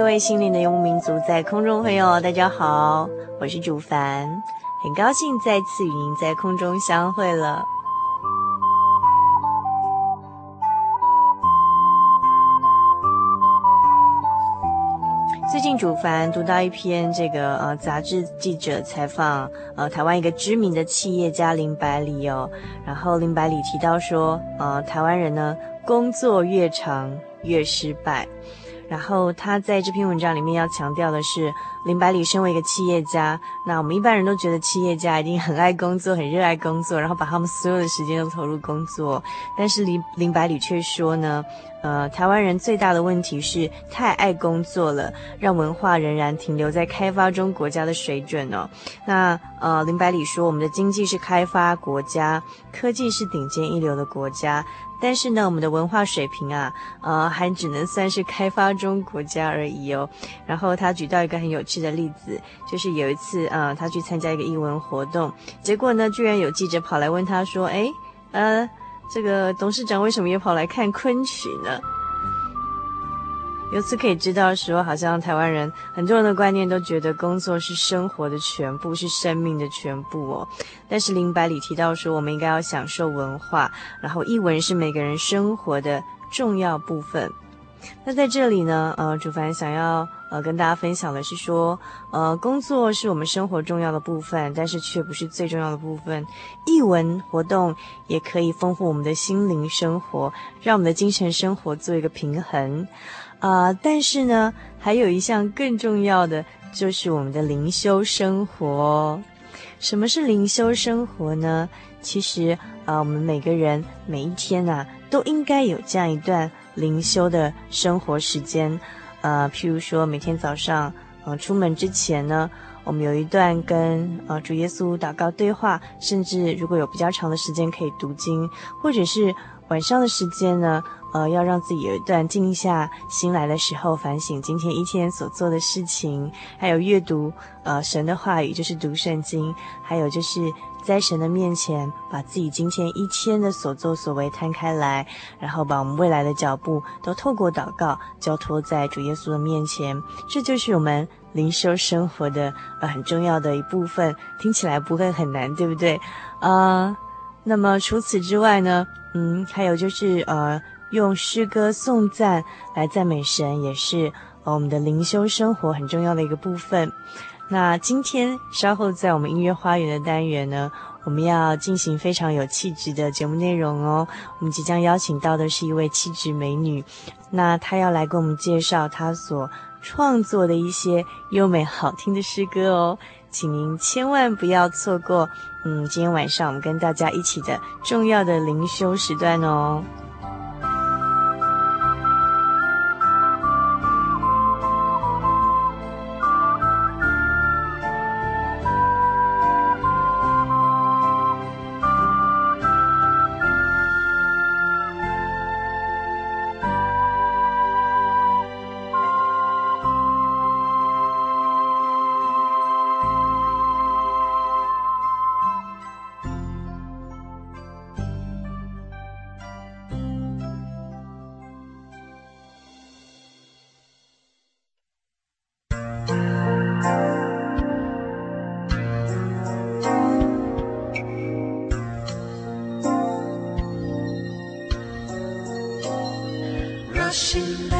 各位心灵的游牧民族，在空中朋友，大家好，我是主凡，很高兴再次与您在空中相会了。最近主凡读到一篇这个呃杂志记者采访呃台湾一个知名的企业家林百里哦，然后林百里提到说，呃台湾人呢工作越长越失败。然后他在这篇文章里面要强调的是，林百里身为一个企业家，那我们一般人都觉得企业家一定很爱工作，很热爱工作，然后把他们所有的时间都投入工作。但是林林百里却说呢，呃，台湾人最大的问题是太爱工作了，让文化仍然停留在开发中国家的水准哦。那呃，林百里说，我们的经济是开发国家，科技是顶尖一流的国家。但是呢，我们的文化水平啊，呃，还只能算是开发中国家而已哦。然后他举到一个很有趣的例子，就是有一次啊，他去参加一个艺文活动，结果呢，居然有记者跑来问他说：“诶，呃，这个董事长为什么也跑来看昆曲呢？”由此可以知道说，好像台湾人很多人的观念都觉得工作是生活的全部，是生命的全部哦。但是林百里提到说，我们应该要享受文化，然后艺文是每个人生活的重要部分。那在这里呢，呃，主凡想要呃跟大家分享的是说，呃，工作是我们生活重要的部分，但是却不是最重要的部分。译文活动也可以丰富我们的心灵生活，让我们的精神生活做一个平衡。啊、但是呢，还有一项更重要的，就是我们的灵修生活。什么是灵修生活呢？其实啊、我们每个人每一天呐、啊，都应该有这样一段灵修的生活时间。呃，譬如说，每天早上，呃，出门之前呢，我们有一段跟呃主耶稣祷告对话，甚至如果有比较长的时间可以读经，或者是晚上的时间呢。呃，要让自己有一段静下心来的时候，反省今天一天所做的事情，还有阅读呃神的话语，就是读圣经，还有就是在神的面前，把自己今天一天的所作所为摊开来，然后把我们未来的脚步都透过祷告交托在主耶稣的面前，这就是我们灵修生活的呃很重要的一部分。听起来不会很难，对不对？啊、呃，那么除此之外呢，嗯，还有就是呃。用诗歌颂赞来赞美神，也是我们的灵修生活很重要的一个部分。那今天稍后在我们音乐花园的单元呢，我们要进行非常有气质的节目内容哦。我们即将邀请到的是一位气质美女，那她要来给我们介绍她所创作的一些优美好听的诗歌哦，请您千万不要错过。嗯，今天晚上我们跟大家一起的重要的灵修时段哦。有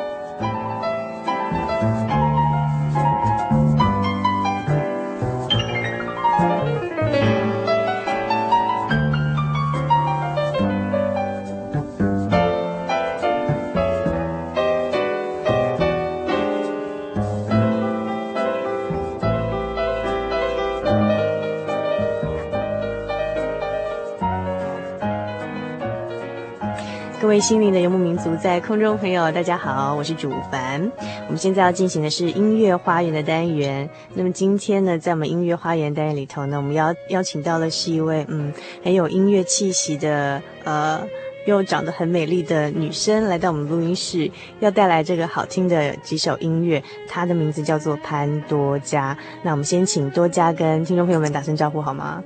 心灵的游牧民族，在空中朋友，大家好，我是主凡。我们现在要进行的是音乐花园的单元。那么今天呢，在我们音乐花园单元里头呢，我们邀邀请到的是一位嗯很有音乐气息的呃又长得很美丽的女生，来到我们录音室，要带来这个好听的几首音乐。她的名字叫做潘多佳。那我们先请多佳跟听众朋友们打声招呼好吗？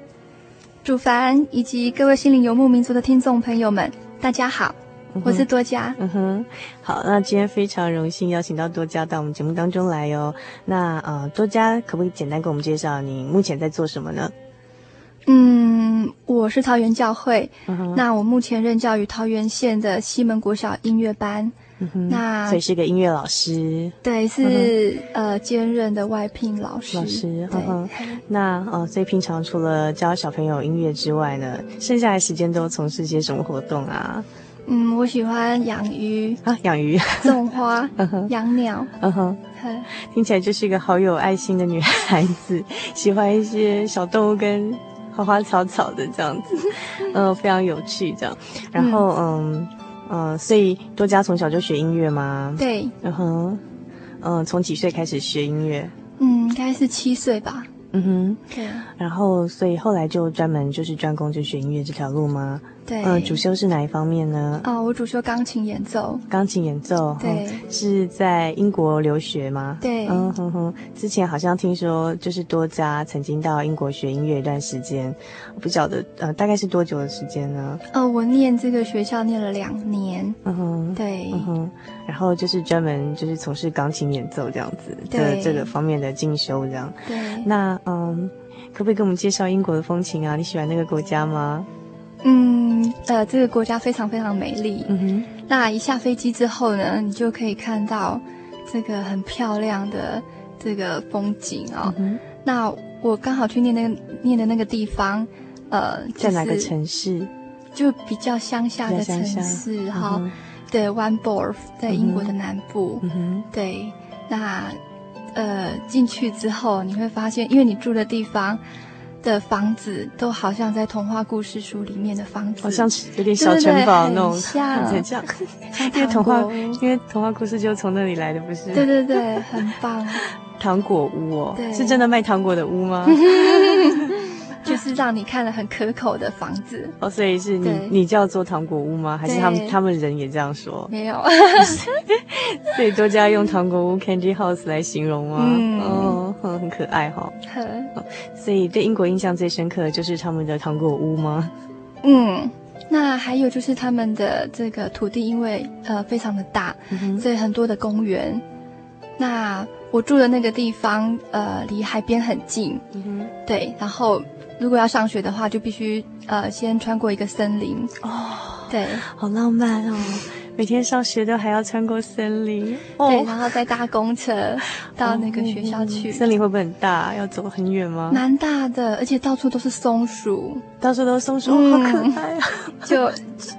主凡以及各位心灵游牧民族的听众朋友们，大家好。我是多佳，嗯哼，好，那今天非常荣幸邀请到多佳到我们节目当中来哦。那呃，多佳可不可以简单给我们介绍你目前在做什么呢？嗯，我是桃园教会，嗯，那我目前任教于桃园县的西门国小音乐班，那所以是个音乐老师，对，是、嗯、呃兼任的外聘老师，老师，嗯哼，那呃，所以平常除了教小朋友音乐之外呢，剩下的时间都从事些什么活动啊？嗯，我喜欢养鱼啊，养鱼、种花、养鸟。嗯哼，听起来就是一个好有爱心的女孩子，喜欢一些小动物跟花花草草的这样子，嗯、呃，非常有趣这样。然后，嗯嗯、呃，所以多加从小就学音乐吗？对。嗯哼，嗯，从几岁开始学音乐？嗯，应该是七岁吧。嗯哼，对。然后，所以后来就专门就是专攻就学音乐这条路吗？对，嗯，主修是哪一方面呢？哦，我主修钢琴演奏。钢琴演奏，对，嗯、是在英国留学吗？对，嗯哼哼。之前好像听说，就是多加曾经到英国学音乐一段时间，我不晓得，呃，大概是多久的时间呢？呃，我念这个学校念了两年。嗯哼，对，嗯哼。然后就是专门就是从事钢琴演奏这样子的这个方面的进修这样。对。那嗯，可不可以给我们介绍英国的风情啊？你喜欢那个国家吗？嗯，呃，这个国家非常非常美丽。嗯哼，那一下飞机之后呢，你就可以看到这个很漂亮的这个风景哦。嗯、那我刚好去念那个念的那个地方，呃，在哪个城市？就比较乡下的城市哈。对，Wandsworth 在英国的南部。嗯哼，对，那呃进去之后你会发现，因为你住的地方。的房子都好像在童话故事书里面的房子，好像有点小城堡那种，很像，很 像。因为童话，因为童话故事就从那里来的，不是？对对对，很棒。糖果屋哦，对，是真的卖糖果的屋吗？就是就是让你看了很可口的房子。哦，所以是你你叫做糖果屋吗？还是他们他们人也这样说？没有，所以多加用糖果屋 （Candy House） 来形容吗？嗯，哦，很可爱哈。所以对英国印象最深刻的就是他们的糖果屋吗？嗯。那还有就是他们的这个土地，因为呃非常的大，嗯、所以很多的公园。那我住的那个地方，呃，离海边很近，嗯、哼对。然后如果要上学的话，就必须呃先穿过一个森林。哦，对，好浪漫哦。每天上学都还要穿过森林，哦、对，然后再搭公车到那个学校去。哦、森林会不会很大？要走很远吗？蛮大的，而且到处都是松鼠，到处都是松鼠，嗯、好可爱啊！就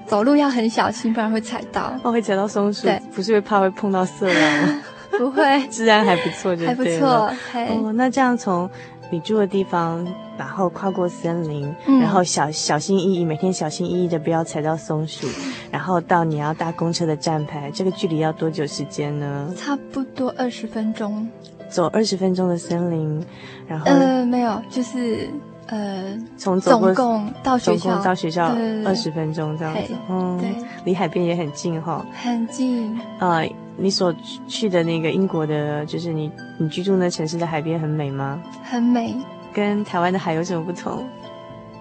走路要很小心，不然会踩到。哦，会踩到松鼠？对，不是会怕会碰到色狼吗？不会，治安还不错，就。还不错。哦，那这样从。你住的地方，然后跨过森林，嗯、然后小小心翼翼，每天小心翼翼的不要踩到松鼠，然后到你要搭公车的站牌，这个距离要多久时间呢？差不多二十分钟。走二十分钟的森林，然后呃没有，就是呃从总共到学校总共到学校二十分钟这样子，嗯，对，离海边也很近哈，很近啊。呃你所去的那个英国的，就是你你居住那城市的海边很美吗？很美，跟台湾的海有什么不同？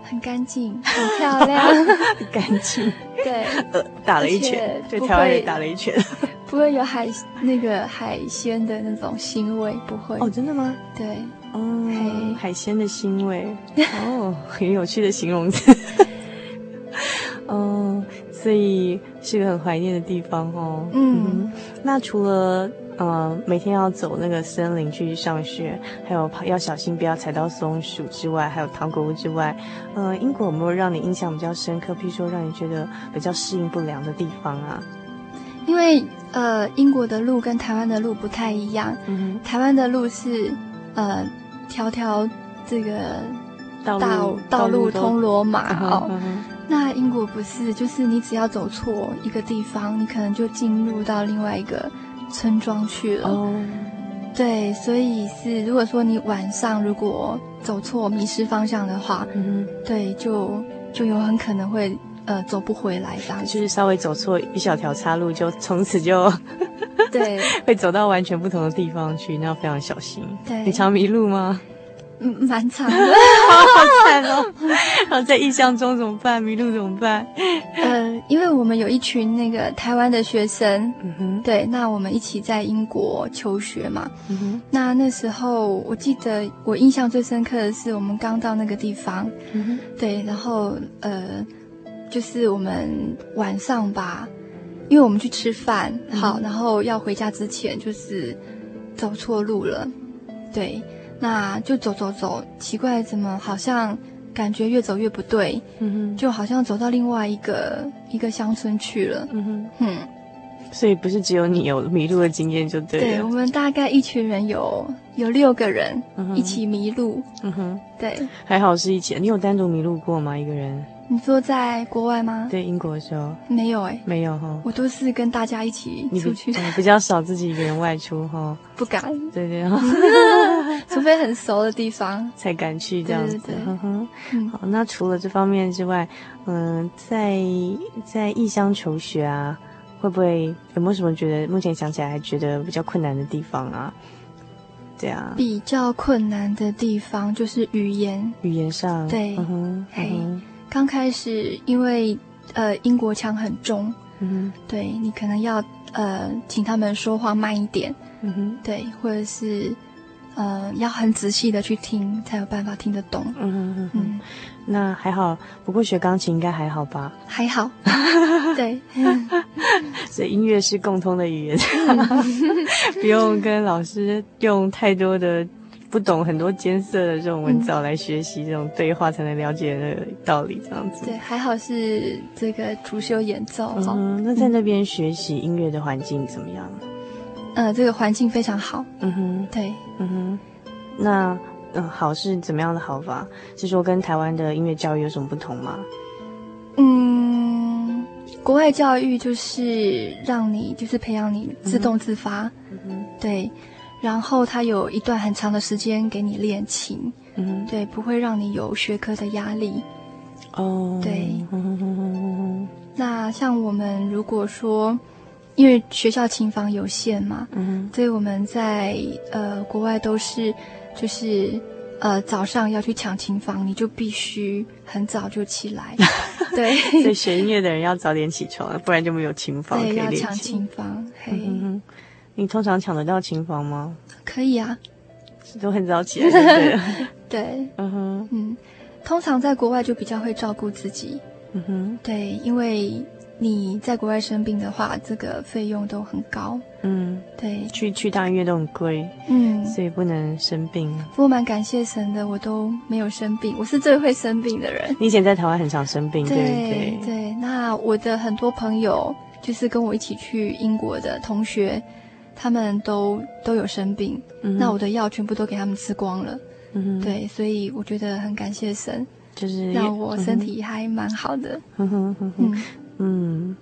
很干净，很漂亮，很 干净。对，呃，打了一拳，对台湾也打了一拳。不会有海那个海鲜的那种腥味，不会。哦，真的吗？对，哦，海鲜的腥味，哦，很有趣的形容词。哦。所以是个很怀念的地方哦。嗯，嗯，那除了呃每天要走那个森林去上学，还有要小心不要踩到松鼠之外，还有糖果屋之外，呃，英国有没有让你印象比较深刻？譬如说让你觉得比较适应不良的地方啊？因为呃，英国的路跟台湾的路不太一样。嗯，台湾的路是呃条条这个道路道路通罗马哦。那英国不是，就是你只要走错一个地方，你可能就进入到另外一个村庄去了。哦，对，所以是如果说你晚上如果走错、迷失方向的话，嗯，对，就就有很可能会呃走不回来这样。就是稍微走错一小条岔路，就从此就对 会走到完全不同的地方去，那要非常小心。对，你常迷路吗？嗯，蛮长的，好惨哦。然后在异乡中怎么办？迷路怎么办？呃，因为我们有一群那个台湾的学生，嗯哼，对，那我们一起在英国求学嘛，嗯哼，那那时候我记得我印象最深刻的是我们刚到那个地方，嗯哼，对，然后呃，就是我们晚上吧，因为我们去吃饭，好，然后要回家之前就是走错路了，对。那就走走走，奇怪，怎么好像感觉越走越不对？嗯哼，就好像走到另外一个一个乡村去了。嗯哼，嗯，所以不是只有你有迷路的经验就对了。对，我们大概一群人有有六个人一起迷路。嗯哼，对，还好是一起。你有单独迷路过吗？一个人？你说在国外吗？对，英国的时候没有哎，没有哈。我都是跟大家一起出去，比较少自己一个人外出哈。不敢。对对，除非很熟的地方 才敢去这样子。对，好，那除了这方面之外，嗯，在在异乡求学啊，会不会有没有什么觉得目前想起来还觉得比较困难的地方啊？对啊，比较困难的地方就是语言，语言上对，嘿。刚开始，因为呃英国腔很重，嗯，对，你可能要呃请他们说话慢一点，嗯哼，对，或者是呃要很仔细的去听，才有办法听得懂，嗯哼哼。嗯，那还好，不过学钢琴应该还好吧？还好，对，所以音乐是共通的语言，嗯、不用跟老师用太多的。不懂很多艰涩的这种文藻来学习这种对话，才能了解的道理，这样子。对，还好是这个主修演奏。嗯，那在那边学习音乐的环境怎么样？呃，这个环境非常好。嗯哼，对，嗯哼。那嗯，好是怎么样的好法？是说跟台湾的音乐教育有什么不同吗？嗯，国外教育就是让你就是培养你自动自发。嗯哼，对。然后他有一段很长的时间给你练琴，嗯，对，不会让你有学科的压力。哦，对。嗯、那像我们如果说，因为学校琴房有限嘛，嗯，所以我们在呃国外都是就是。呃，早上要去抢琴房，你就必须很早就起来。对，所以学音乐的人要早点起床，不然就没有琴房可以练。对，要抢琴房。嘿，你通常抢得到琴房吗？可以啊，都很早起来对，嗯哼，嗯，通常在国外就比较会照顾自己。嗯哼，对，因为。你在国外生病的话，这个费用都很高。嗯，对，去去大医院都很贵。嗯，所以不能生病。不过蛮感谢神的，我都没有生病。我是最会生病的人。你以前在台湾很常生病，对对对，对。那我的很多朋友，就是跟我一起去英国的同学，他们都都有生病。嗯，那我的药全部都给他们吃光了。嗯，对，所以我觉得很感谢神，就是让我身体还蛮好的。嗯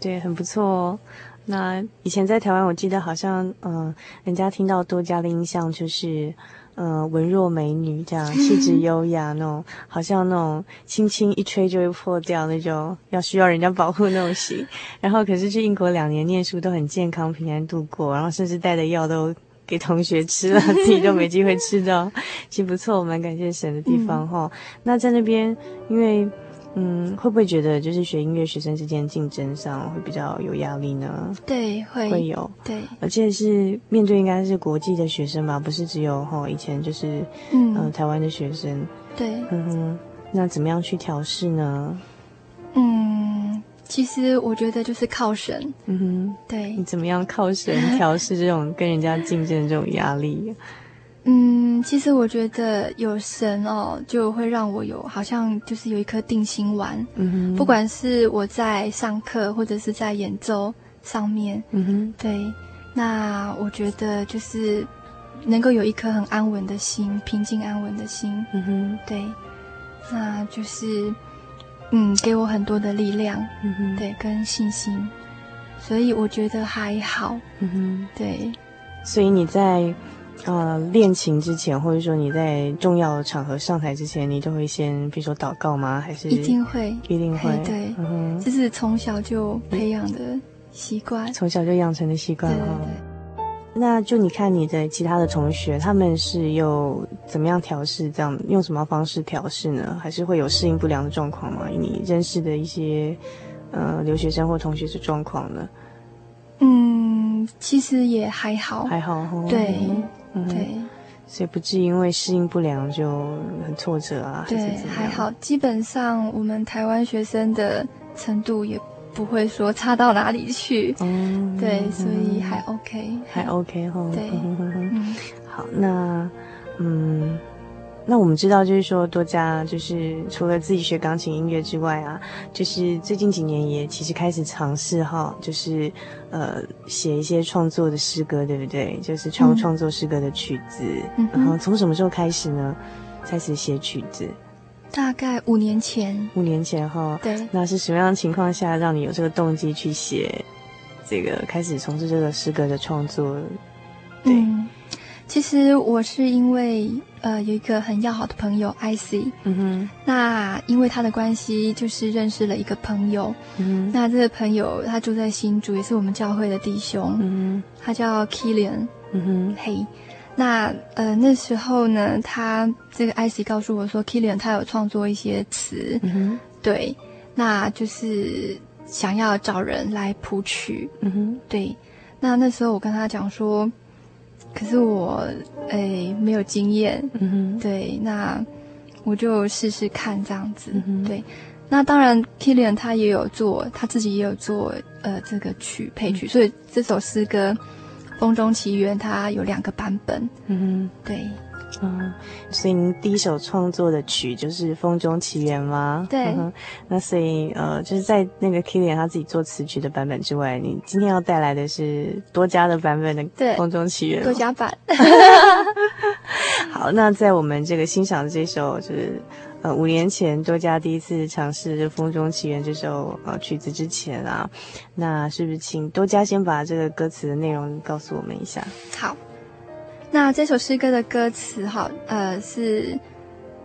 对，很不错哦。那以前在台湾，我记得好像，嗯、呃，人家听到多加的印象就是，嗯、呃，文弱美女这样，气质优雅那种，好像那种轻轻一吹就会破掉那种，要需要人家保护那种型。然后可是去英国两年念书都很健康平安度过，然后甚至带的药都给同学吃了，自己都没机会吃到，其实不错，我蛮感谢神的地方哈、嗯。那在那边，因为。嗯，会不会觉得就是学音乐学生之间竞争上会比较有压力呢？对，会会有。对，而且是面对应该是国际的学生吧，不是只有哈以前就是嗯、呃、台湾的学生。对，嗯哼，那怎么样去调试呢？嗯，其实我觉得就是靠神。嗯哼，对。你怎么样靠神调试这种跟人家竞争的这种压力？嗯，其实我觉得有神哦，就会让我有好像就是有一颗定心丸。嗯哼，不管是我在上课或者是在演奏上面，嗯哼，对，那我觉得就是能够有一颗很安稳的心，平静安稳的心。嗯哼，对，那就是嗯，给我很多的力量。嗯哼，对，跟信心，所以我觉得还好。嗯哼，对，所以你在。呃，练琴之前，或者说你在重要的场合上台之前，你都会先，比如说祷告吗？还是一定会，一定会，对，嗯，这是从小就培养的习惯，从小就养成的习惯哈。那就你看你的其他的同学，他们是又怎么样调试？这样用什么方式调试呢？还是会有适应不良的状况吗？你认识的一些呃留学生或同学的状况呢？嗯，其实也还好，还好哈，对。嗯、对，所以不至于因为适应不良就很挫折啊。对，还，还好，基本上我们台湾学生的程度也不会说差到哪里去。嗯，对，所以还 OK，还 OK 哈。对，嗯，好，那嗯。那我们知道，就是说多加，就是除了自己学钢琴音乐之外啊，就是最近几年也其实开始尝试哈，就是呃写一些创作的诗歌，对不对？就是创创作诗歌的曲子。嗯。然后从什么时候开始呢？开始写曲子？大概五年前。五年前哈。对。那是什么样的情况下让你有这个动机去写这个，开始从事这个诗歌的创作？对。嗯其实我是因为呃有一个很要好的朋友 IC，嗯哼，那因为他的关系，就是认识了一个朋友，嗯哼，那这个朋友他住在新竹，也是我们教会的弟兄，嗯哼，他叫 Kilian，嗯哼，嘿、hey，那呃那时候呢，他这个 IC 告诉我说，Kilian 他有创作一些词，嗯哼，对，那就是想要找人来谱曲，嗯哼，对，那那时候我跟他讲说。可是我诶、欸、没有经验，嗯哼，对，那我就试试看这样子，嗯、对。那当然，Kilian 他也有做，他自己也有做呃这个曲配曲，嗯，所以这首诗歌《风中奇缘》它有两个版本，嗯哼，对。嗯，所以您第一首创作的曲就是《风中奇缘》吗？对。嗯、那所以呃，就是在那个 Kilian 他自己做词曲的版本之外，你今天要带来的是多加的版本的《风中奇缘》。多加版。好，那在我们这个欣赏的这首就是呃五年前多加第一次尝试《风中奇缘》这首呃曲子之前啊，那是不是请多加先把这个歌词的内容告诉我们一下？好。那这首诗歌的歌词，哈，呃，是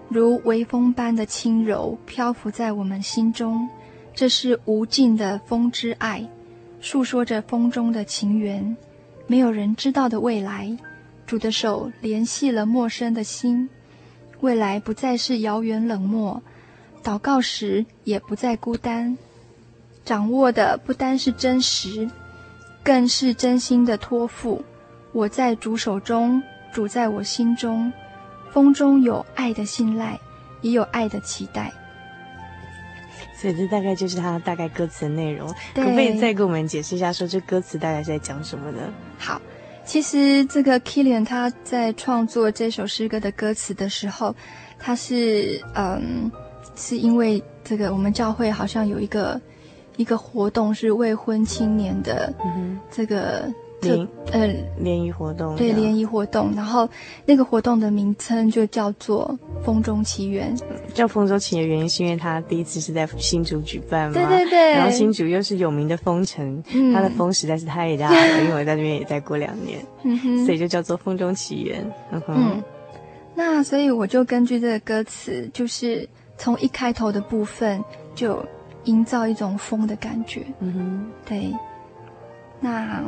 如微风般的轻柔，漂浮在我们心中。这是无尽的风之爱，诉说着风中的情缘。没有人知道的未来，主的手联系了陌生的心。未来不再是遥远冷漠，祷告时也不再孤单。掌握的不单是真实，更是真心的托付。我在主手中，主在我心中。风中有爱的信赖，也有爱的期待。所以这大概就是他大概歌词的内容。可不可以再给我们解释一下，说这歌词大概是在讲什么呢？好，其实这个 Kilian 他在创作这首诗歌的歌词的时候，他是嗯，是因为这个我们教会好像有一个一个活动是未婚青年的这个。嗯联呃联谊活动对联谊活动，然后那个活动的名称就叫做《风中奇缘》。叫《风中奇缘》原因是因为它第一次是在新竹举办嘛，对对对。然后新竹又是有名的风城，嗯、它的风实在是太大了，因为我在那边也待过两年，所以就叫做《风中奇缘》。嗯哼，嗯，那所以我就根据这个歌词，就是从一开头的部分就营造一种风的感觉。嗯哼，对，那。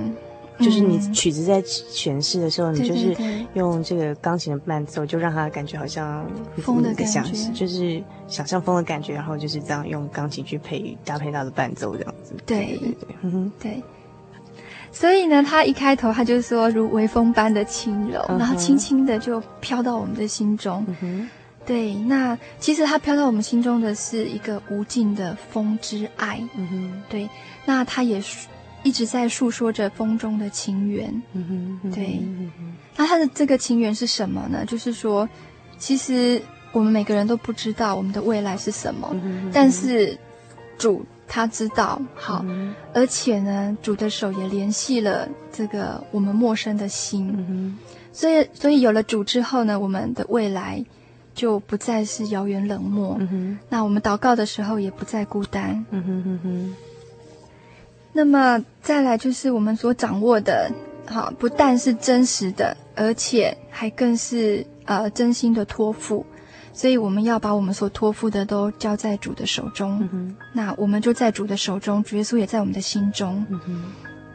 就是你曲子在诠释的时候，嗯、你就是用这个钢琴的伴奏，就让他感觉好像风的感觉，就是想象风的感觉，然后就是这样用钢琴去配搭配他的伴奏，这样子。对对对，嗯哼，对。所以呢，他一开头他就说如微风般的轻柔，嗯、然后轻轻的就飘到我们的心中。嗯哼，对。那其实他飘到我们心中的是一个无尽的风之爱。嗯哼，对。那他也是。一直在诉说着风中的情缘，嗯哼，对。那他的这个情缘是什么呢？就是说，其实我们每个人都不知道我们的未来是什么，但是主他知道。好，而且呢，主的手也联系了这个我们陌生的心，所以，所以有了主之后呢，我们的未来就不再是遥远冷漠。那我们祷告的时候也不再孤单。嗯哼哼哼。那么再来就是我们所掌握的，好，不但是真实的，而且还更是呃真心的托付，所以我们要把我们所托付的都交在主的手中。那我们就在主的手中，主耶稣也在我们的心中。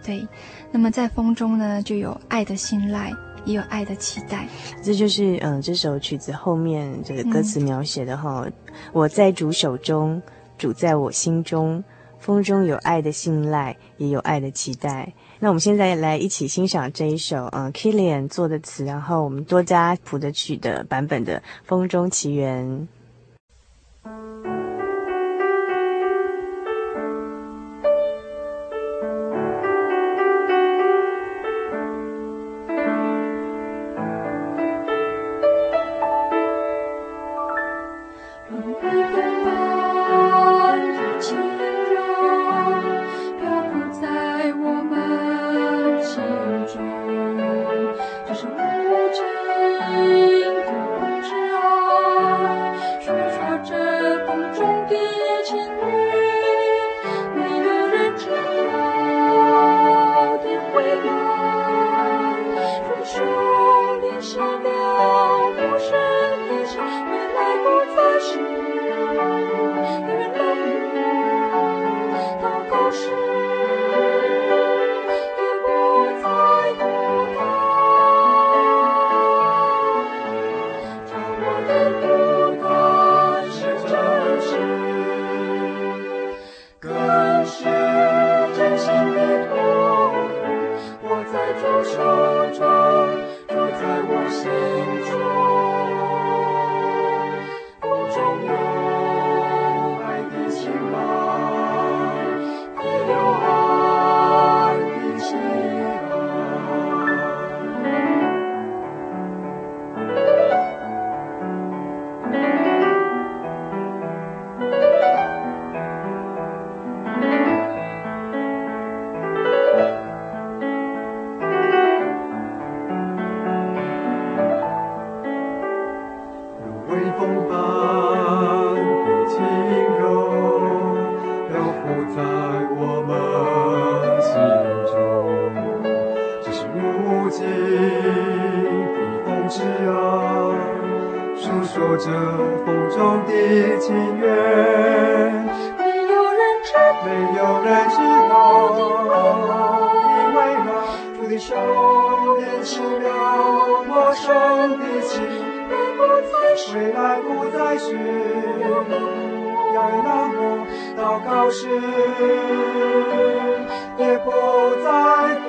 对。那么在风中呢，就有爱的信赖，也有爱的期待。这就是嗯、呃、这首曲子后面这个歌词描写的哈，嗯、我在主手中，主在我心中。风中有爱的信赖，也有爱的期待。那我们现在来一起欣赏这一首，嗯，Kilian 做的词，然后我们多加谱的曲的版本的《风中奇缘》。这风中的情缘，没有人知，没有人知道，因为那主的手点起了陌生的情，未来不再寻，遥远冷漠祷告时，也不再孤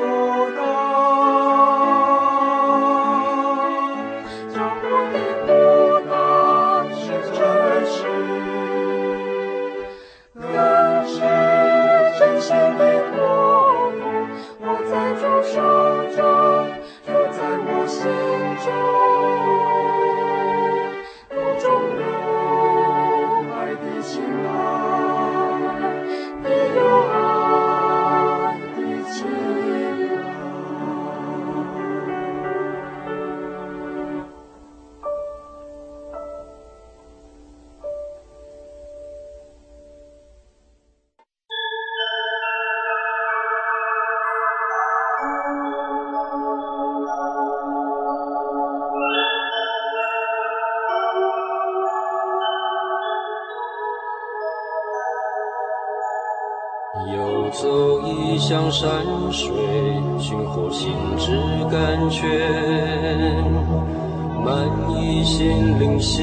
水寻获心之甘泉，满溢心灵喜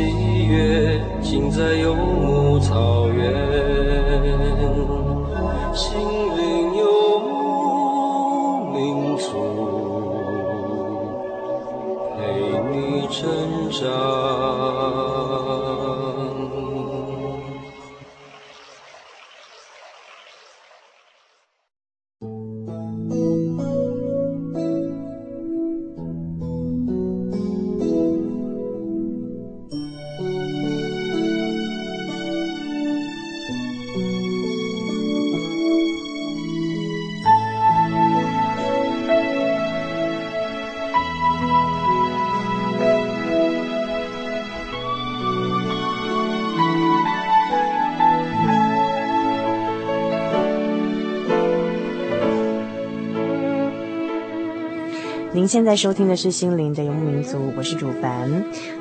现在收听的是《心灵的游牧民族》，我是主凡。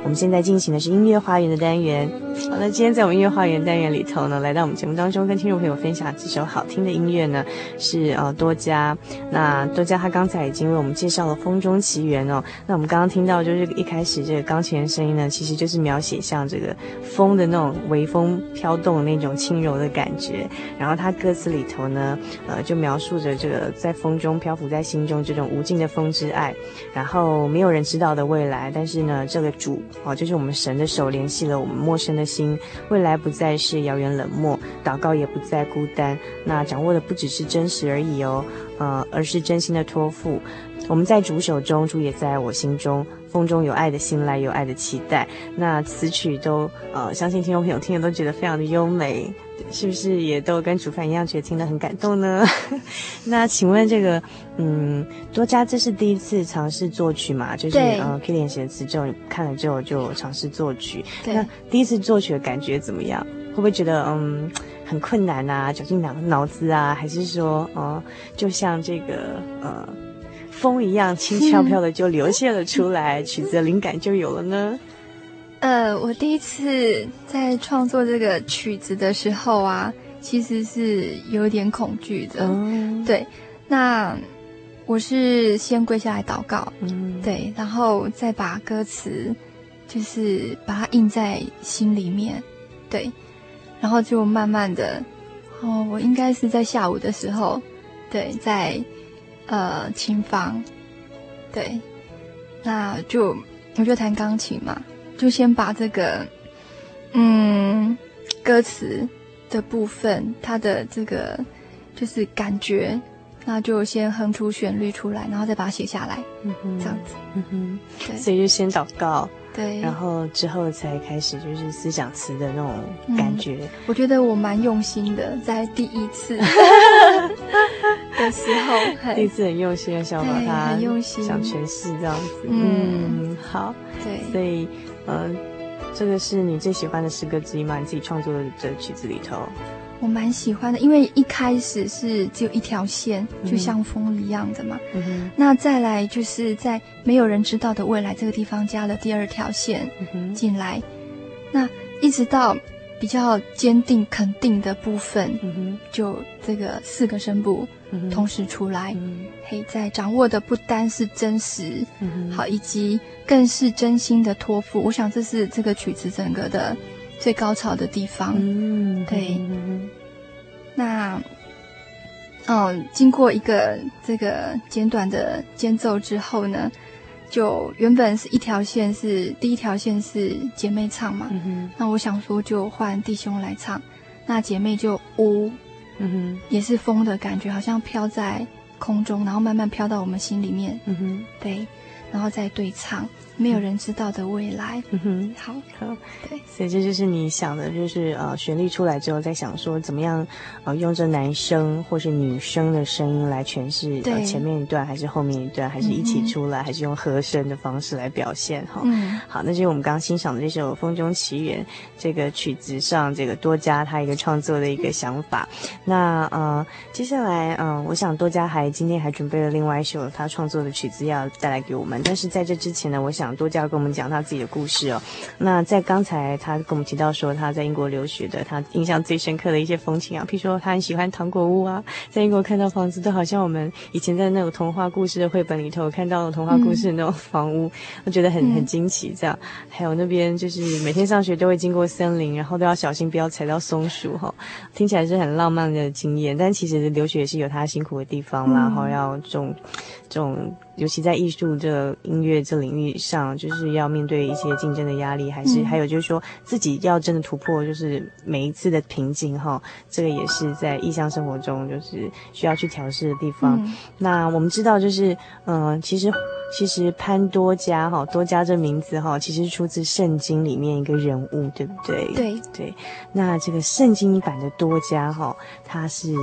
我们现在进行的是音乐花园的单元。好了，今天在我们音乐花园单元里头呢，来到我们节目当中，跟听众朋友分享几首好听的音乐呢，是呃多加。那多加他刚才已经为我们介绍了《风中奇缘》哦。那我们刚刚听到就是一开始这个钢琴的声音呢，其实就是描写像这个风的那种微风飘动那种轻柔的感觉。然后他歌词里头呢，呃，就描述着这个在风中漂浮在心中这种无尽的风之爱。然后没有人知道的未来，但是呢，这个主哦，就是我们神的手联系了我们陌生的心，未来不再是遥远冷漠，祷告也不再孤单，那掌握的不只是真实而已哦，呃，而是真心的托付。我们在主手中，主也在我心中。风中有爱的信赖，有爱的期待。那词曲都呃，相信听众朋友听了都觉得非常的优美，是不是也都跟主凡一样觉得听得很感动呢？那请问这个嗯，多加这是第一次尝试作曲嘛？就是呃，Kilian 写的词之后看了之后就尝试作曲。那第一次作曲的感觉怎么样？会不会觉得嗯很困难啊？绞尽脑脑子啊？还是说哦、呃，就像这个呃。风一样轻飘飘的就流泻了出来，嗯、曲子的灵感就有了呢。呃，我第一次在创作这个曲子的时候啊，其实是有点恐惧的。嗯、对，那我是先跪下来祷告，嗯，对，然后再把歌词就是把它印在心里面，对，然后就慢慢的，哦，我应该是在下午的时候，对，在。呃，琴房，对，那就我就弹钢琴嘛，就先把这个，嗯，歌词的部分，它的这个就是感觉，那就先哼出旋律出来，然后再把它写下来，嗯哼，这样子，嗯哼，对，所以就先祷告。对，然后之后才开始就是思想词的那种感觉。嗯、我觉得我蛮用心的，在第一次 的时候，第一次很用心的想把它很用心想诠释这样子。嗯，嗯好，对，所以嗯、呃，这个是你最喜欢的诗歌之一吗？你自己创作的这曲子里头。我蛮喜欢的，因为一开始是只有一条线，就像风一样的嘛。嗯。那再来就是在没有人知道的未来这个地方加了第二条线进来，那一直到比较坚定肯定的部分，嗯，就这个四个声部同时出来，嗯。嘿，在掌握的不单是真实，嗯，好，以及更是真心的托付。我想这是这个曲子整个的最高潮的地方。嗯，对。嗯那，嗯，经过一个这个简短的间奏之后呢，就原本是一条线是第一条线是姐妹唱嘛，那我想说就换弟兄来唱，那姐妹就呜，嗯哼，也是风的感觉，好像飘在空中，然后慢慢飘到我们心里面，嗯哼，对，然后再对唱。没有人知道的未来。嗯哼，好，好，对，所以这就是你想的，就是呃，旋律出来之后，在想说怎么样，呃，用这男生或是女生的声音来诠释，呃，前面一段还是后面一段，还是一起出来，嗯、还是用和声的方式来表现哈。嗯，好，那就是我们刚刚欣赏的这首《风中奇缘》这个曲子上，这个多加他一个创作的一个想法。那呃，接下来嗯、呃，我想多加还今天还准备了另外一首他创作的曲子要带来给我们，但是在这之前呢，我想。多加跟我们讲他自己的故事哦。那在刚才他跟我们提到说他在英国留学的，他印象最深刻的一些风情啊，譬如说他很喜欢糖果屋啊，在英国看到房子都好像我们以前在那种童话故事的绘本里头看到的童话故事的那种房屋，我、嗯、觉得很很惊奇。这样，还有那边就是每天上学都会经过森林，然后都要小心不要踩到松鼠哈、哦，听起来是很浪漫的经验。但其实留学也是有他辛苦的地方啦，然后要种这种。尤其在艺术这音乐这领域上，就是要面对一些竞争的压力，还是、嗯、还有就是说自己要真的突破，就是每一次的瓶颈哈，这个也是在异乡生活中就是需要去调试的地方。嗯、那我们知道，就是嗯、呃，其实其实潘多加哈，多加这名字哈，其实出自圣经里面一个人物，对不对？对对。那这个圣经版的多加哈，他是。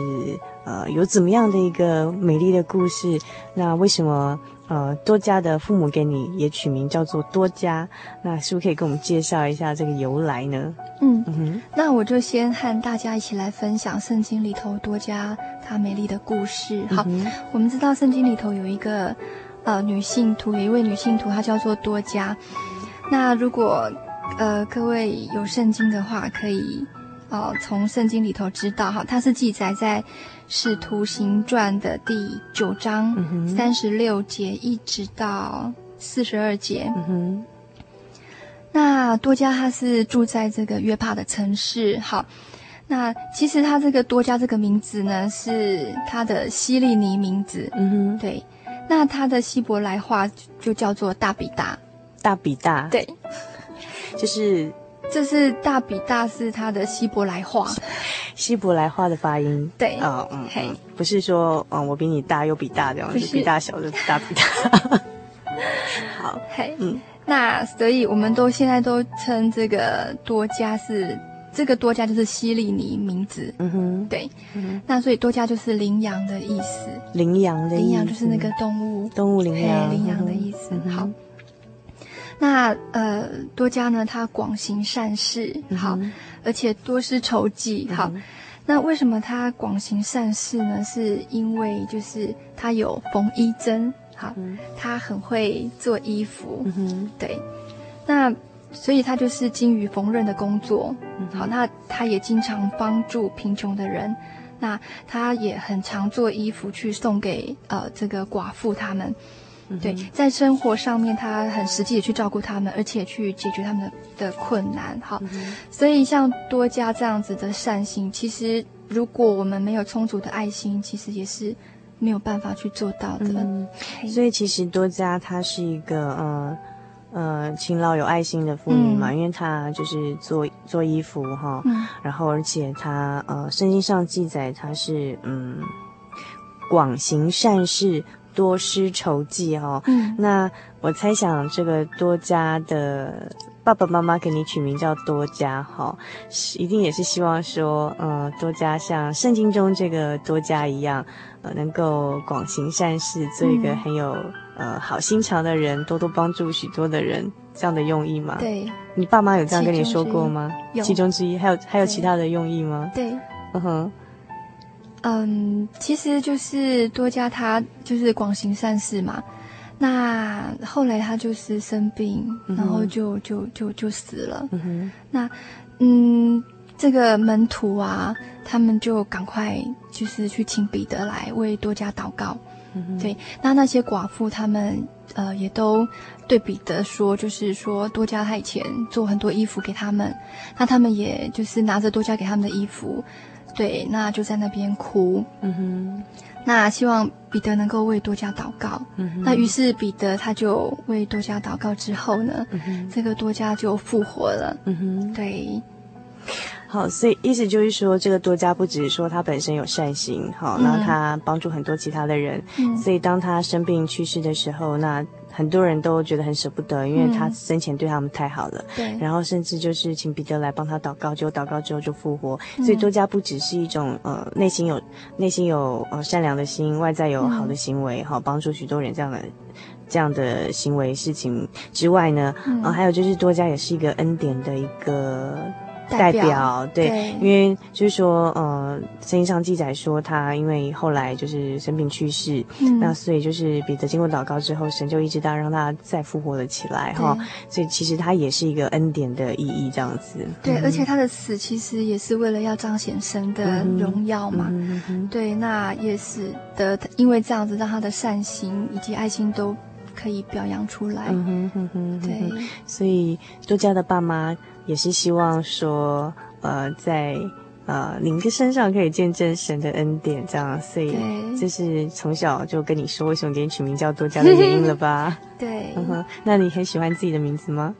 呃，有怎么样的一个美丽的故事？那为什么呃多加的父母给你也取名叫做多加？那是不是可以跟我们介绍一下这个由来呢？嗯嗯哼，那我就先和大家一起来分享圣经里头多加他美丽的故事。好，嗯、我们知道圣经里头有一个呃女性徒，有一位女性徒，她叫做多加。那如果呃各位有圣经的话，可以。哦，从圣经里头知道哈，它是记载在《使徒行传》的第九章三十六节，一直到四十二节。嗯哼。那多加他是住在这个约帕的城市。好，那其实他这个多加这个名字呢，是他的希利尼名字。嗯哼。对，那它的希伯来话就叫做大比大。大比大。对，就是。这是大比大是它的希伯来话，希伯来话的发音。对，哦，嗯，嘿，不是说，嗯，我比你大又比大这样，是比大小就大比大。好，嘿，嗯，那所以我们都现在都称这个多加是这个多加就是西利尼名字。嗯哼，对，嗯，那所以多加就是羚羊的意思。羚羊的羚羊就是那个动物，动物羚羊，羚羊的意思。好。那呃，多加呢，他广行善事，好，而且多施筹济，好。嗯、那为什么他广行善事呢？是因为就是他有缝衣针，好，嗯、他很会做衣服，嗯、哼。对。那所以他就是精于缝纫的工作，嗯、好。那他也经常帮助贫穷的人，那他也很常做衣服去送给呃这个寡妇他们。对，在生活上面，他很实际的去照顾他们，而且去解决他们的的困难。好，嗯、所以像多加这样子的善心，其实如果我们没有充足的爱心，其实也是没有办法去做到的。嗯、所以其实多加他是一个呃呃勤劳有爱心的妇女嘛，嗯、因为她就是做做衣服哈，嗯、然后而且她呃圣经上记载她是嗯广行善事。多施筹济哈，嗯，那我猜想这个多加的爸爸妈妈给你取名叫多加哈，一定也是希望说，嗯，多加像圣经中这个多加一样，呃，能够广行善事，做一个很有、嗯、呃好心肠的人，多多帮助许多的人，这样的用意吗？对，你爸妈有这样跟你说过吗？有，其中之一，还有还有其他的用意吗？对，嗯哼。嗯，其实就是多加他就是广行善事嘛。那后来他就是生病，嗯然后就就就就死了。嗯哼，那嗯，这个门徒啊，他们就赶快就是去请彼得来为多加祷告。嗯，对，那那些寡妇他们呃也都对彼得说，就是说多加他以前做很多衣服给他们，那他们也就是拿着多加给他们的衣服，对，那就在那边哭。嗯哼，那希望彼得能够为多加祷告。嗯哼，那于是彼得他就为多加祷告之后呢，这个多加就复活了。嗯哼。对，好，所以意思就是说，这个多加不只是说他本身有善行，好，嗯。那他帮助很多其他的人，嗯。所以当他生病去世的时候，那很多人都觉得很舍不得，因为他生前对他们太好了，对，然后甚至就是请彼得来帮他祷告，结果祷告之后就复活，所以多加不只是一种呃内心有内心有呃善良的心，外在有好的行为，好帮助许多人这样的。这样的行为事情之外呢，嗯。呃，还有就是多加也是一个恩典的一个代代表表，对，对因为就是说，呃，圣经上记载说他因为后来就是生病去世，嗯那所以就是彼得经过祷告之后，神就一直到让他再复活了起来，哈，所以其实他也是一个恩典的意义，这样子。对，嗯而且他的死其实也是为了要彰显神的荣耀嘛。对，那也是的因为这样子，让他的善行以及爱心都可以表扬出来。嗯哼哼哼哼对，所以多加的爸妈也是希望说，呃，在呃您的身上可以见证神的恩典，这样，所以对这是从小就跟你说为什么给你取名叫多加的原因了吧？对，嗯哼，那你很喜欢自己的名字吗？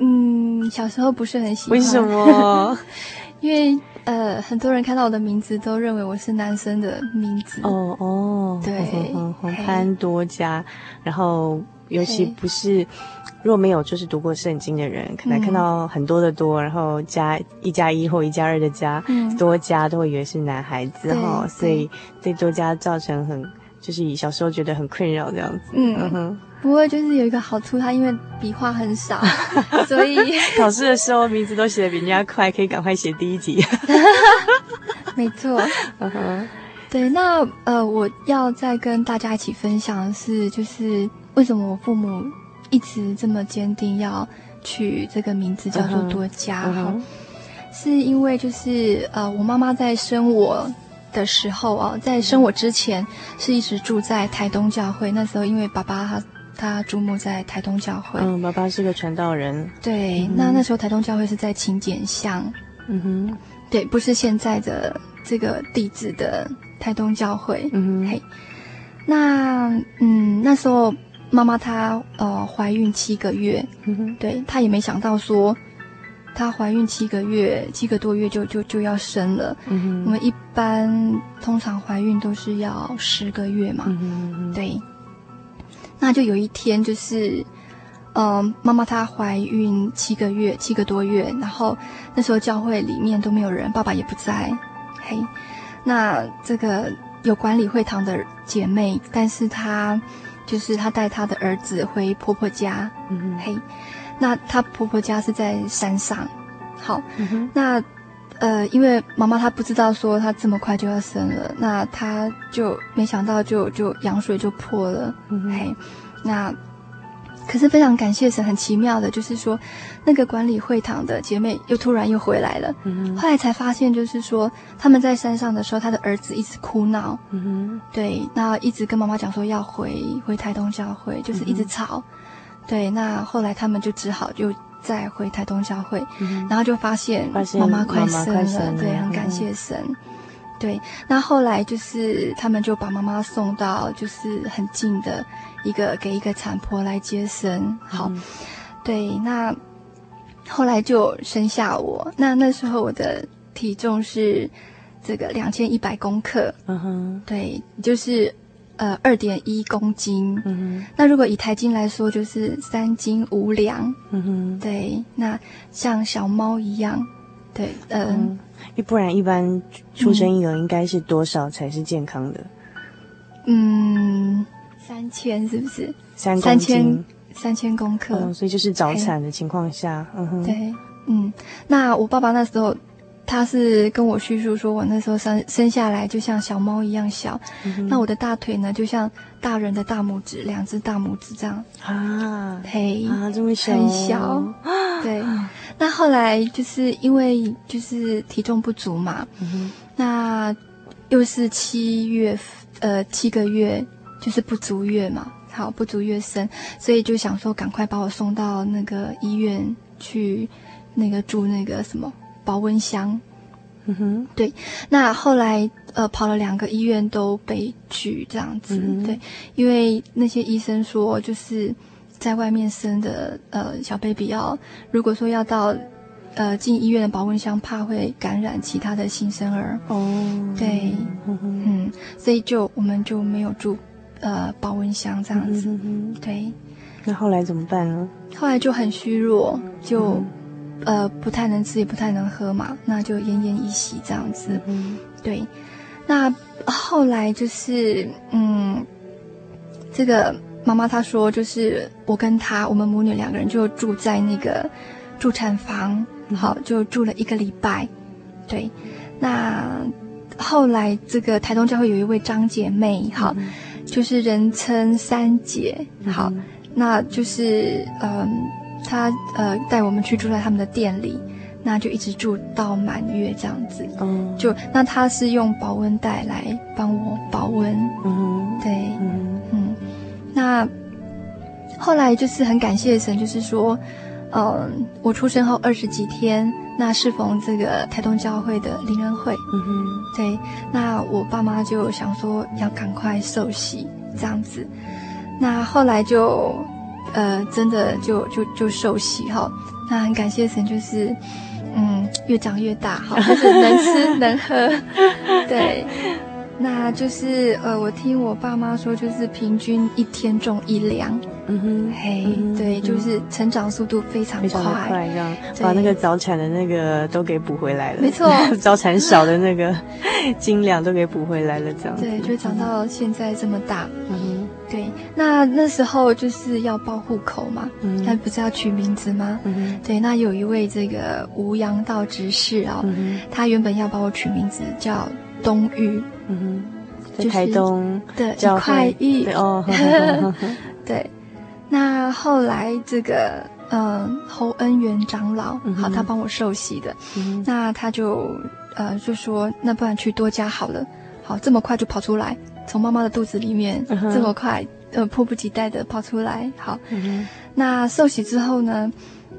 嗯，小时候不是很喜欢。为什么？因为呃，很多人看到我的名字都认为我是男生的名字。哦哦，对潘多加，然后尤其不是若没有就是读过圣经的人，可能嗯看到很多的多，然后加一加一或一加二的加，嗯多加都会以为是男孩子哈，对所以对多加造成很就是以小时候觉得很困扰这样子。嗯嗯哼，不过就是有一个好处，它因为笔画很少，所以 考试的时候名字都写的比人家快，可以赶快写第一题。没错。嗯哼，对，那呃，我要再跟大家一起分享的是，就是为什么我父母一直这么坚定要取这个名字叫做多加哈、嗯哼。是因为就是呃，我妈妈在生我的时候啊，在生我之前是一直住在台东教会，那时候因为爸爸他他注目在台东教会，嗯，爸爸是个传道人。对，嗯那那时候台东教会是在勤俭乡，嗯哼，对，不是现在的这个地址的台东教会，嗯哼，嘿，那嗯，那时候妈妈她呃怀孕七个月，嗯，对她也没想到说，她怀孕七个月，七个多月就就就要生了。嗯，我们一般通常怀孕都是要十个月嘛，对。那就有一天就是，嗯、妈妈她怀孕七个月，七个多月，然后那时候教会里面都没有人，爸爸也不在，嘿，那这个有管理会堂的姐妹，但是她就是她带她的儿子回婆婆家，嗯，嘿，那她婆婆家是在山上，好，嗯哼，那呃，因为妈妈她不知道说她这么快就要生了，那她就没想到就就羊水就破了，嗯嘿，那可是非常感谢神，很奇妙的，就是说那个管理会堂的姐妹又突然又回来了，嗯，后来才发现就是说他们在山上的时候，他的儿子一直哭闹，对，那一直跟妈妈讲说要回回台东教会，就是一直吵，对，那后来他们就只好就再回台东教会。嗯，然后就发现妈妈快妈妈生了，快生了对，很感谢神。对，那后来就是他们就把妈妈送到就是很近的一个给一个产婆来接生。好，嗯对，那后来就生下我。那那时候我的体重是这个两千一百公克，嗯哼，对，就是呃二点一公斤。嗯哼，那如果以台斤来说，就是三斤五两。嗯哼，对，那像小猫一样，对，嗯、嗯，一不然一般出生婴儿应该是多少才是健康的？嗯，三千是不是？三公三千，三千公克，嗯，所以就是早产的情况下，嗯哼，，对，嗯，那我爸爸那时候他是跟我叙述说，我那时候生生下来就像小猫一样小，嗯、那我的大腿呢，就像大人的大拇指，两只大拇指这样。啊，嘿，啊，这么小，很小，对。那后来就是因为就是体重不足嘛，嗯、那又是七月，呃，七个月就是不足月嘛，好，不足月生，所以就想说赶快把我送到那个医院去，那个住那个什么。保温箱，嗯哼，对。那后来呃跑了两个医院都被拒这样子，嗯、对，因为那些医生说就是在外面生的呃小 baby 要如果说要到呃进医院的保温箱，怕会感染其他的新生儿哦，对，嗯，嗯，所以就我们就没有住呃保温箱这样子，嗯、对。那后来怎么办呢？后来就很虚弱，就。嗯呃，不太能吃，也不太能喝嘛，那就奄奄一息这样子。嗯，对。那后来就是，嗯，这个妈妈她说，就是我跟她，我们母女两个人就住在那个助产房，好，就住了一个礼拜。对。那后来这个台东教会有一位张姐妹，好，就是人称三姐，好，那就是嗯。她呃带我们去住在他们的店里，那就一直住到满月这样子。嗯，就那他是用保温袋来帮我保温。嗯，对。那后来就是很感谢神，就是说，嗯、呃，我出生后二十几天，那适逢这个台东教会的灵恩会。嗯哼，对，那我爸妈就想说要赶快受洗这样子。那后来就。呃，真的就就就受洗哈，那很感谢神，就是，嗯，越长越大哈，就是能吃 能喝，对，那就是呃，我听我爸妈说，就是平均一天种一两。嗯哼，嘿，嗯、对，就是成长速度非常快，非常快，这样把那个早产的那个都给补回来了。没错，早产少的那个 斤两都给补回来了，这样。对，就长到现在这么大。嗯哼，对，那那时候就是要报户口嘛，嗯，那不是要取名字吗？嗯哼，对，那有一位这个吴阳道执事啊，嗯，他原本要帮我取名字叫东玉，嗯哼，在台东的一块玉，对哦，对。那后来这个嗯侯恩元长老，嗯、好，他帮我受洗的，嗯、那他就呃就说，那不然去多加好了，好，这么快就跑出来，从妈妈的肚子里面、这么快，呃迫不及待的跑出来，好，嗯、那受洗之后呢，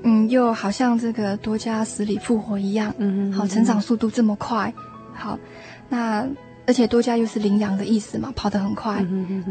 嗯又好像这个多加死里复活一样，嗯哼好，成长速度这么快，好，那。而且多加又是羚羊的意思嘛，跑得很快，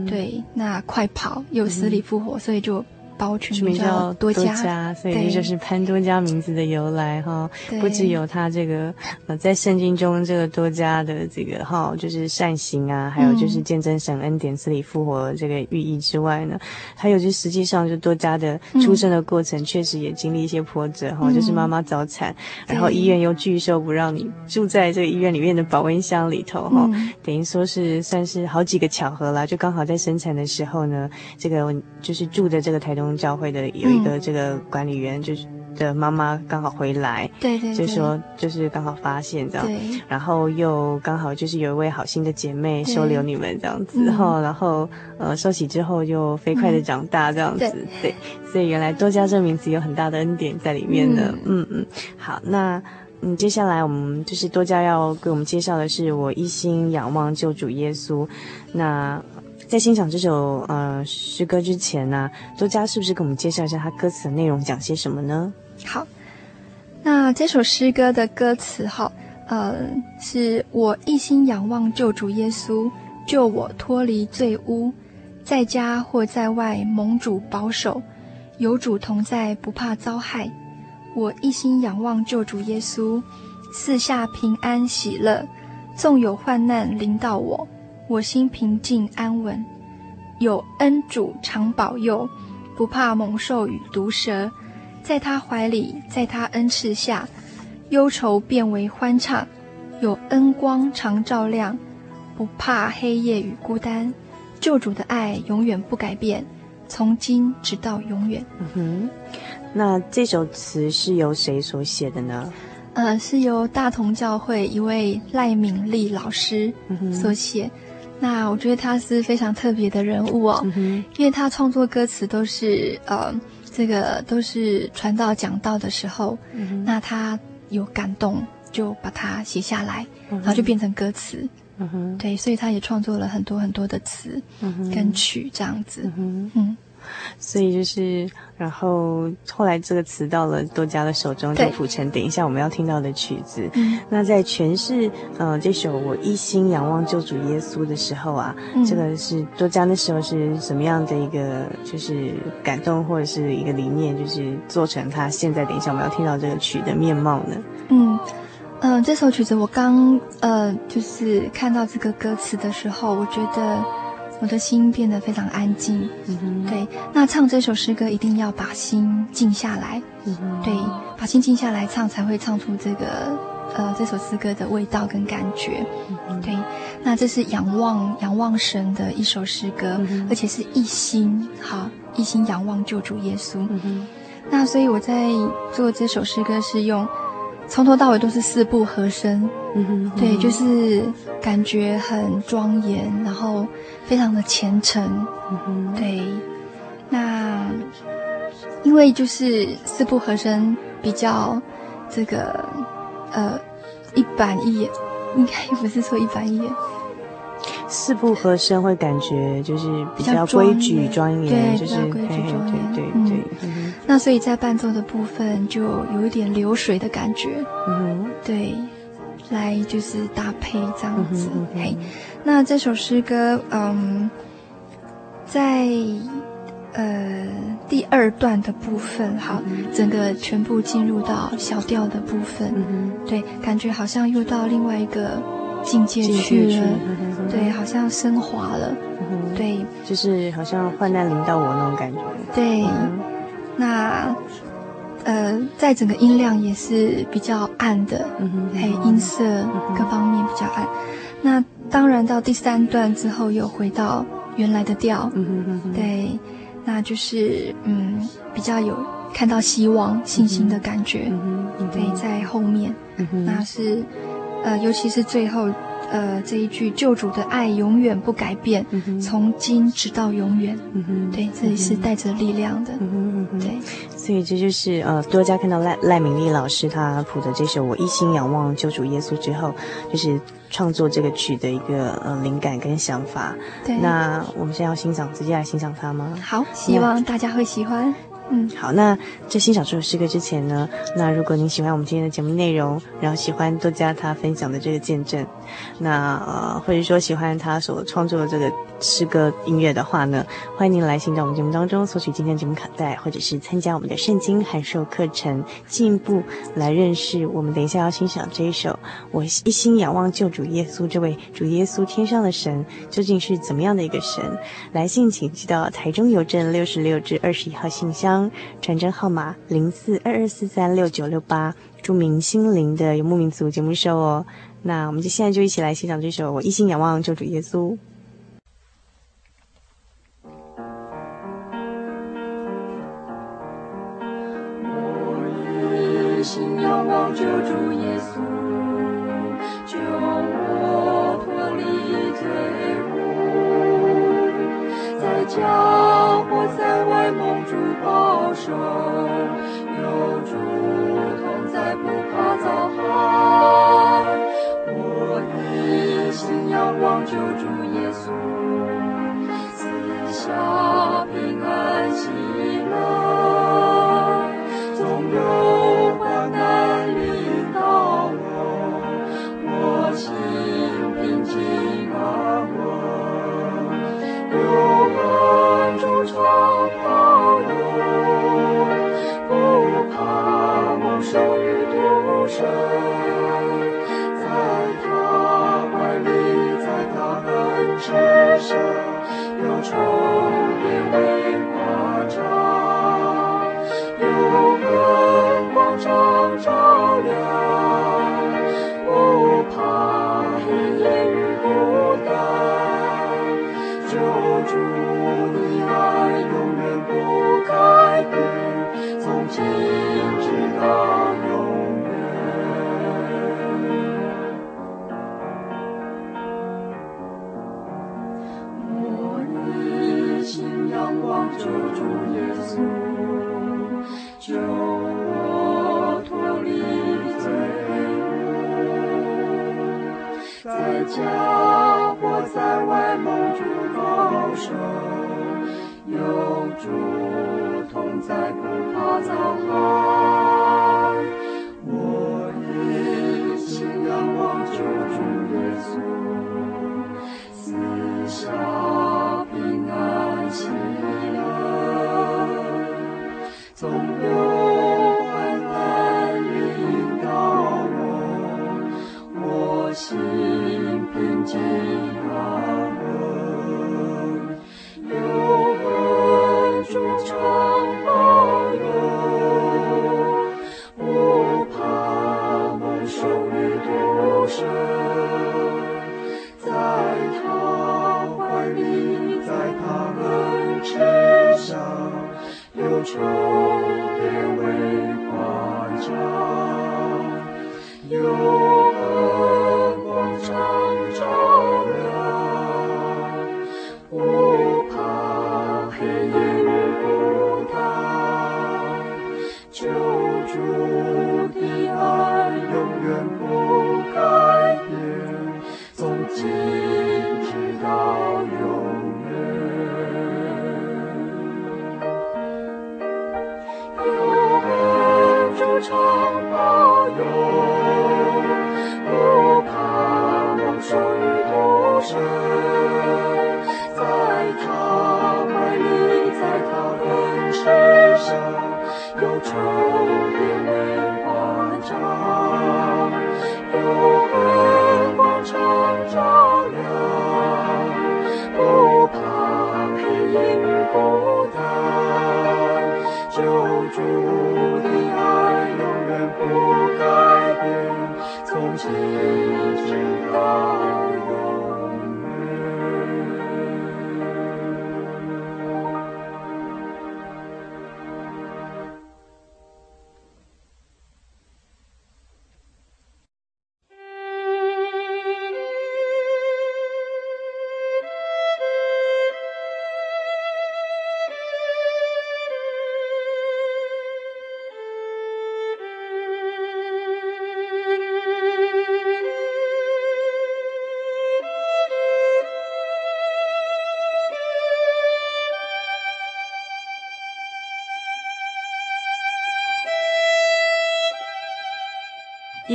对，那快跑又死里复活，嗯、所以就。把我取名叫多加，所以这就是潘多加名字的由来哈。不只有他这个呃，在圣经中这个多加的这个哈，就是善行啊，还有就是见证神恩典、死里复活这个寓意之外呢，还有就实际上就多加的出生的过程，确实也经历一些波折哈。嗯、就是妈妈早产，然后医院又拒收不让你住在这个医院里面的保温箱里头哈，嗯、等于说是算是好几个巧合啦，就刚好在生产的时候呢，这个就是住的这个台东。教会的有一个这个管理员，就是的妈妈刚好回来，对对，就说就是刚好发现这样，然后又刚好就是有一位好心的姐妹收留你们这样子，然后然后呃收起之后又飞快的长大这样子，对，所以原来多加这名字有很大的恩典在里面的，嗯嗯，好，那嗯接下来我们就是多加要给我们介绍的是我一心仰望救主耶稣，那。在欣赏这首呃诗歌之前呢、啊，多加是不是给我们介绍一下他歌词的内容，讲些什么呢？好，那这首诗歌的歌词哈，呃，是我一心仰望救主耶稣，救我脱离罪污，在家或在外蒙主保守，有主同在，不怕遭害。我一心仰望救主耶稣，四下平安喜乐，纵有患难临到我。我心平静安稳，有恩主常保佑，不怕猛兽与毒蛇，在他怀里，在他恩赐下，忧愁变为欢畅，有恩光常照亮，不怕黑夜与孤单，救主的爱永远不改变，从今直到永远。嗯哼，那这首词是由谁所写的呢？呃，是由大同教会一位赖敏丽老师所写。嗯、那我觉得他是非常特别的人物哦，嗯、因为他创作歌词都是呃，这个都是传道讲道的时候，嗯、那他有感动，就把它写下来，嗯、然后就变成歌词。嗯，对，所以他也创作了很多很多的词跟曲这样子。嗯，嗯，所以就是，然后后来这个词到了多加的手中就谱成，等一下我们要听到的曲子。嗯，那在诠释呃这首《我一心仰望救主耶稣》的时候啊，嗯、这个是多加那时候是什么样的一个就是感动或者是一个理念，就是做成他现在等一下我们要听到这个曲的面貌呢？嗯。嗯、呃，这首曲子我刚呃，就是看到这个歌词的时候，我觉得我的心变得非常安静。嗯哼，对，那唱这首诗歌一定要把心静下来。嗯哼，对，把心静下来唱，才会唱出这个呃这首诗歌的味道跟感觉。嗯哼，对，那这是仰望仰望神的一首诗歌，嗯、而且是一心好一心仰望救主耶稣。嗯哼，那所以我在做这首诗歌是用。从头到尾都是四部和声，嗯哼，对，就是感觉很庄严，然后非常的虔诚，嗯哼，对。那因为就是四部和声比较这个呃一板一眼，应该也不是说一板一眼。四部和声会感觉就是比较规矩庄严，对，就是规矩对对对。嗯，那所以在伴奏的部分就有一点流水的感觉，嗯，对，来就是搭配这样子。嘿，那这首诗歌，嗯，在呃第二段的部分，好，整个全部进入到小调的部分，嗯，对，感觉好像又到另外一个。境界去了，对，好像升华了，对，就是好像患难临到我那种感觉。对，那呃，在整个音量也是比较暗的，嗯还有音色各方面比较暗。那当然到第三段之后又回到原来的调，对，那就是嗯，比较有看到希望、信心的感觉。对，在后面，那是。呃，尤其是最后，呃，这一句“救主的爱永远不改变，嗯、哼从今直到永远”，嗯、哼对，这里是带着力量的，嗯、哼对。所以这就是呃，多加看到赖赖敏丽老师他谱的这首《我一心仰望救主耶稣》之后，就是创作这个曲的一个呃灵感跟想法。对。那我们现在要欣赏，直接来欣赏它吗？好，希望大家会喜欢。嗯，好，那在欣赏这首诗歌之前呢，那如果您喜欢我们今天的节目内容，然后喜欢多加他分享的这个见证，那呃，或者说喜欢他所创作的这个诗歌音乐的话呢，欢迎您来信到我们节目当中索取今天节目卡带，或者是参加我们的圣经函授课程，进一步来认识我们等一下要欣赏这一首《我一心仰望救主耶稣》这位主耶稣天上的神究竟是怎么样的一个神？来信请寄到台中邮政六十六至二十一号信箱。传真号码零四二二四三六九六八，著名心灵的游牧民族节目收哦。那我们就现在就一起来欣赏这首《我一心仰望救主耶稣》。我一心仰望救主耶稣，救我脱离罪恶，在家或在外蒙主保守，有主望救主耶稣，赐下平安喜乐，总有患难临到我，我心平静安稳，有恩主常保佑。受于独生，之下，有充电家，或在外蒙主保守，有主同在，不怕遭寒。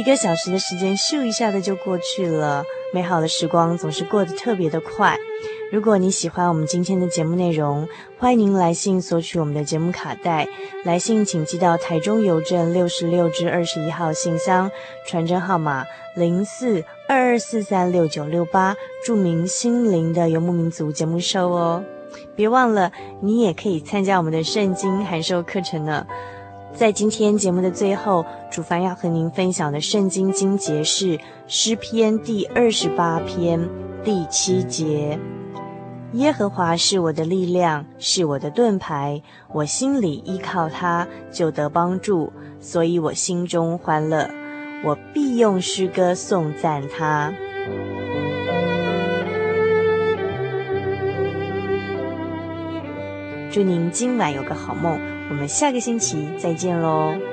一个小时的时间咻一下子就过去了，美好的时光总是过得特别的快。如果你喜欢我们今天的节目内容，欢迎您来信索取我们的节目卡带。来信请寄到台中邮政六十六至二十一号信箱，传真号码零四二二四三六九六八，注明“心灵的游牧民族”节目收哦。别忘了，你也可以参加我们的圣经函授课程呢。在今天节目的最后，主凡要和您分享的圣经经节是诗篇第二十八篇第七节：“耶和华是我的力量，是我的盾牌，我心里依靠他，就得帮助，所以我心中欢乐，我必用诗歌颂赞他。”祝您今晚有个好梦。我们下个星期再见喽。